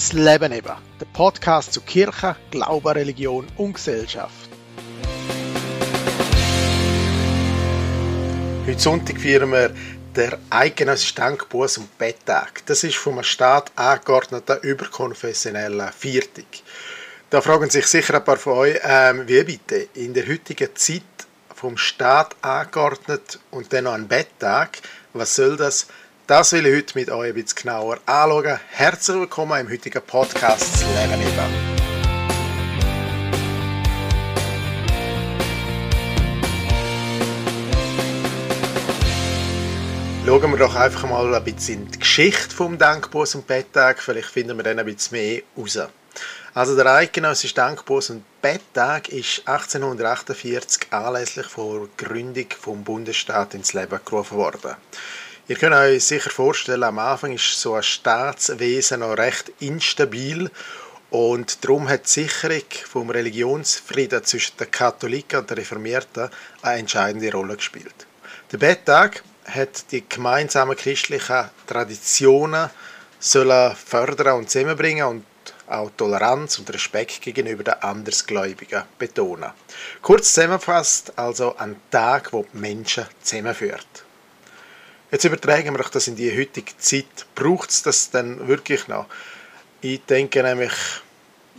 Das Leben eben, der Podcast zu Kirche, Glauben, Religion und Gesellschaft. Heute Sonntag feiern wir der eidgenössische Denkbuß- und Betttag. Das ist vom Staat angeordneter überkonfessioneller Viertag. Da fragen sich sicher ein paar von euch, ähm, wie bitte in der heutigen Zeit vom Staat angeordnet und dann noch ein Betttag, was soll das? Das will ich heute mit euch ein bisschen genauer anschauen. Herzlich willkommen im heutigen Podcast «Das Leben eben». Schauen wir doch einfach mal ein bisschen in die Geschichte vom Denkbus und Betttag. Vielleicht finden wir dann ein bisschen mehr raus. Also der eidgenössische Denkbus und Betttag ist 1848 anlässlich der Gründung vom Bundesstaat ins Leben gerufen worden. Ihr könnt euch sicher vorstellen, am Anfang ist so ein Staatswesen noch recht instabil und darum hat die Sicherung vom Religionsfrieden zwischen den Katholiken und den Reformierten eine entscheidende Rolle gespielt. Der Betttag hat die gemeinsamen christlichen Traditionen sollen fördern und zusammenbringen und auch Toleranz und Respekt gegenüber den Andersgläubigen betonen. Kurz zusammengefasst, also ein Tag, wo die Menschen zusammenführt. Jetzt übertragen wir das in die heutige Zeit. Braucht es das denn wirklich noch? Ich denke nämlich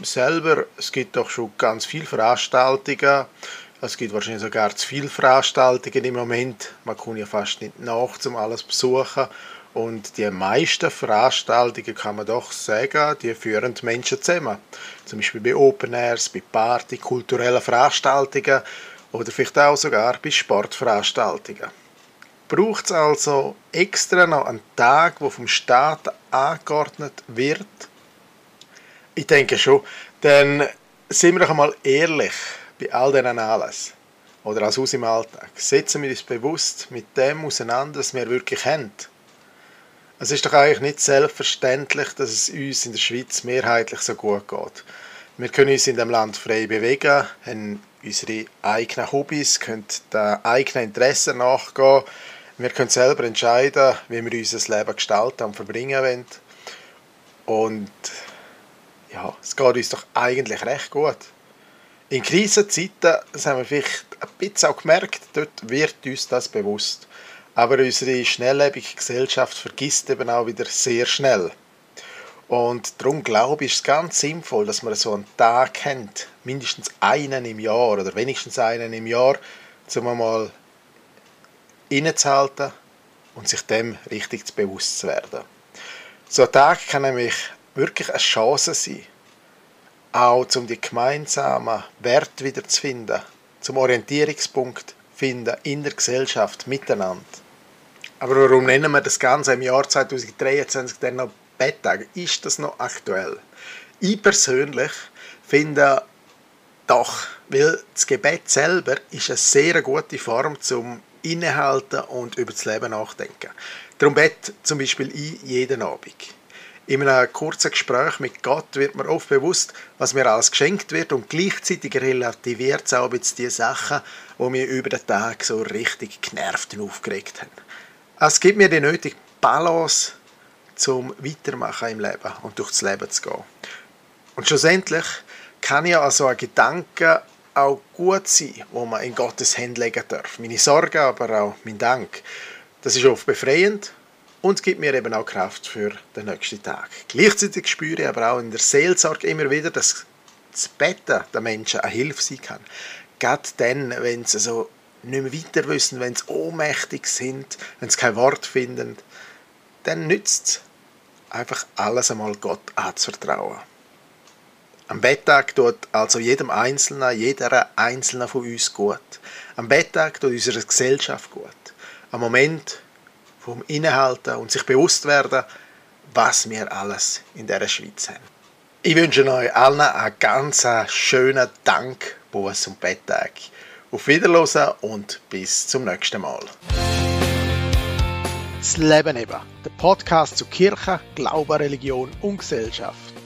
selber, es gibt doch schon ganz viele Veranstaltungen. Es gibt wahrscheinlich sogar zu viele Veranstaltungen im Moment. Man kann ja fast nicht nach, um alles zu besuchen. Und die meisten Veranstaltungen kann man doch sagen, die führen die Menschen zusammen. Zum Beispiel bei Open Airs, bei Party, kulturellen Veranstaltungen oder vielleicht auch sogar bei Sportveranstaltungen braucht es also extra noch einen Tag, wo vom Staat angeordnet wird? Ich denke schon. Dann sind wir doch einmal ehrlich bei all diesen Anlässen. Oder als aus im Alltag. Setzen wir uns bewusst mit dem auseinander, was wir wirklich haben. Es ist doch eigentlich nicht selbstverständlich, dass es uns in der Schweiz mehrheitlich so gut geht. Wir können uns in dem Land frei bewegen, haben unsere eigenen Hobbys, können den eigenen Interessen nachgehen, wir können selber entscheiden, wie wir unser Leben gestalten und verbringen wollen. Und ja, es geht uns doch eigentlich recht gut. In Krisenzeiten, das haben wir vielleicht ein bisschen auch gemerkt, dort wird uns das bewusst. Aber unsere schnelllebige Gesellschaft vergisst eben auch wieder sehr schnell. Und darum glaube ich, ist es ganz sinnvoll, dass man so einen Tag haben, mindestens einen im Jahr oder wenigstens einen im Jahr, um mal innezuhalten und sich dem richtig bewusst zu werden. So ein Tag kann nämlich wirklich eine Chance sein, auch um die gemeinsamen Werte wieder zu finden, zum Orientierungspunkt finden in der Gesellschaft miteinander. Aber warum nennen wir das Ganze im Jahr 2023 dann noch Betttag? Ist das noch aktuell? Ich persönlich finde doch, weil das Gebet selber ist eine sehr gute Form zum innehalten und über das Leben nachdenken. Darum bete zum Beispiel ich jeden Abend. In einem kurzen Gespräch mit Gott wird mir oft bewusst, was mir alles geschenkt wird und gleichzeitig relativiert es auch die Sachen, die mir über den Tag so richtig genervt und aufgeregt haben. Es gibt mir die nötige Balance zum Weitermachen im Leben und durchs Leben zu gehen. Und schlussendlich kann ich also einen Gedanken auch gut sein, wo man in Gottes Hände legen darf. Meine Sorgen, aber auch mein Dank. Das ist oft befreiend und gibt mir eben auch Kraft für den nächsten Tag. Gleichzeitig spüre ich aber auch in der Seelsorge immer wieder, dass das Betten der Menschen eine Hilfe sein kann. Gerade dann, wenn sie so nicht mehr weiter wissen, wenn sie ohnmächtig sind, wenn sie kein Wort finden, dann nützt es einfach alles einmal Gott anzuvertrauen. Am Betttag tut also jedem Einzelnen, jeder Einzelne von uns gut. Am Betttag tut unserer Gesellschaft gut. Am Moment vom Innehalten und sich bewusst werden, was wir alles in der Schweiz haben. Ich wünsche euch allen einen ganz schönen Dank, Buß und Betttag. Auf Wiederhören und bis zum nächsten Mal. Das Leben eben, der Podcast zu Kirche, Glaube, Religion und Gesellschaft.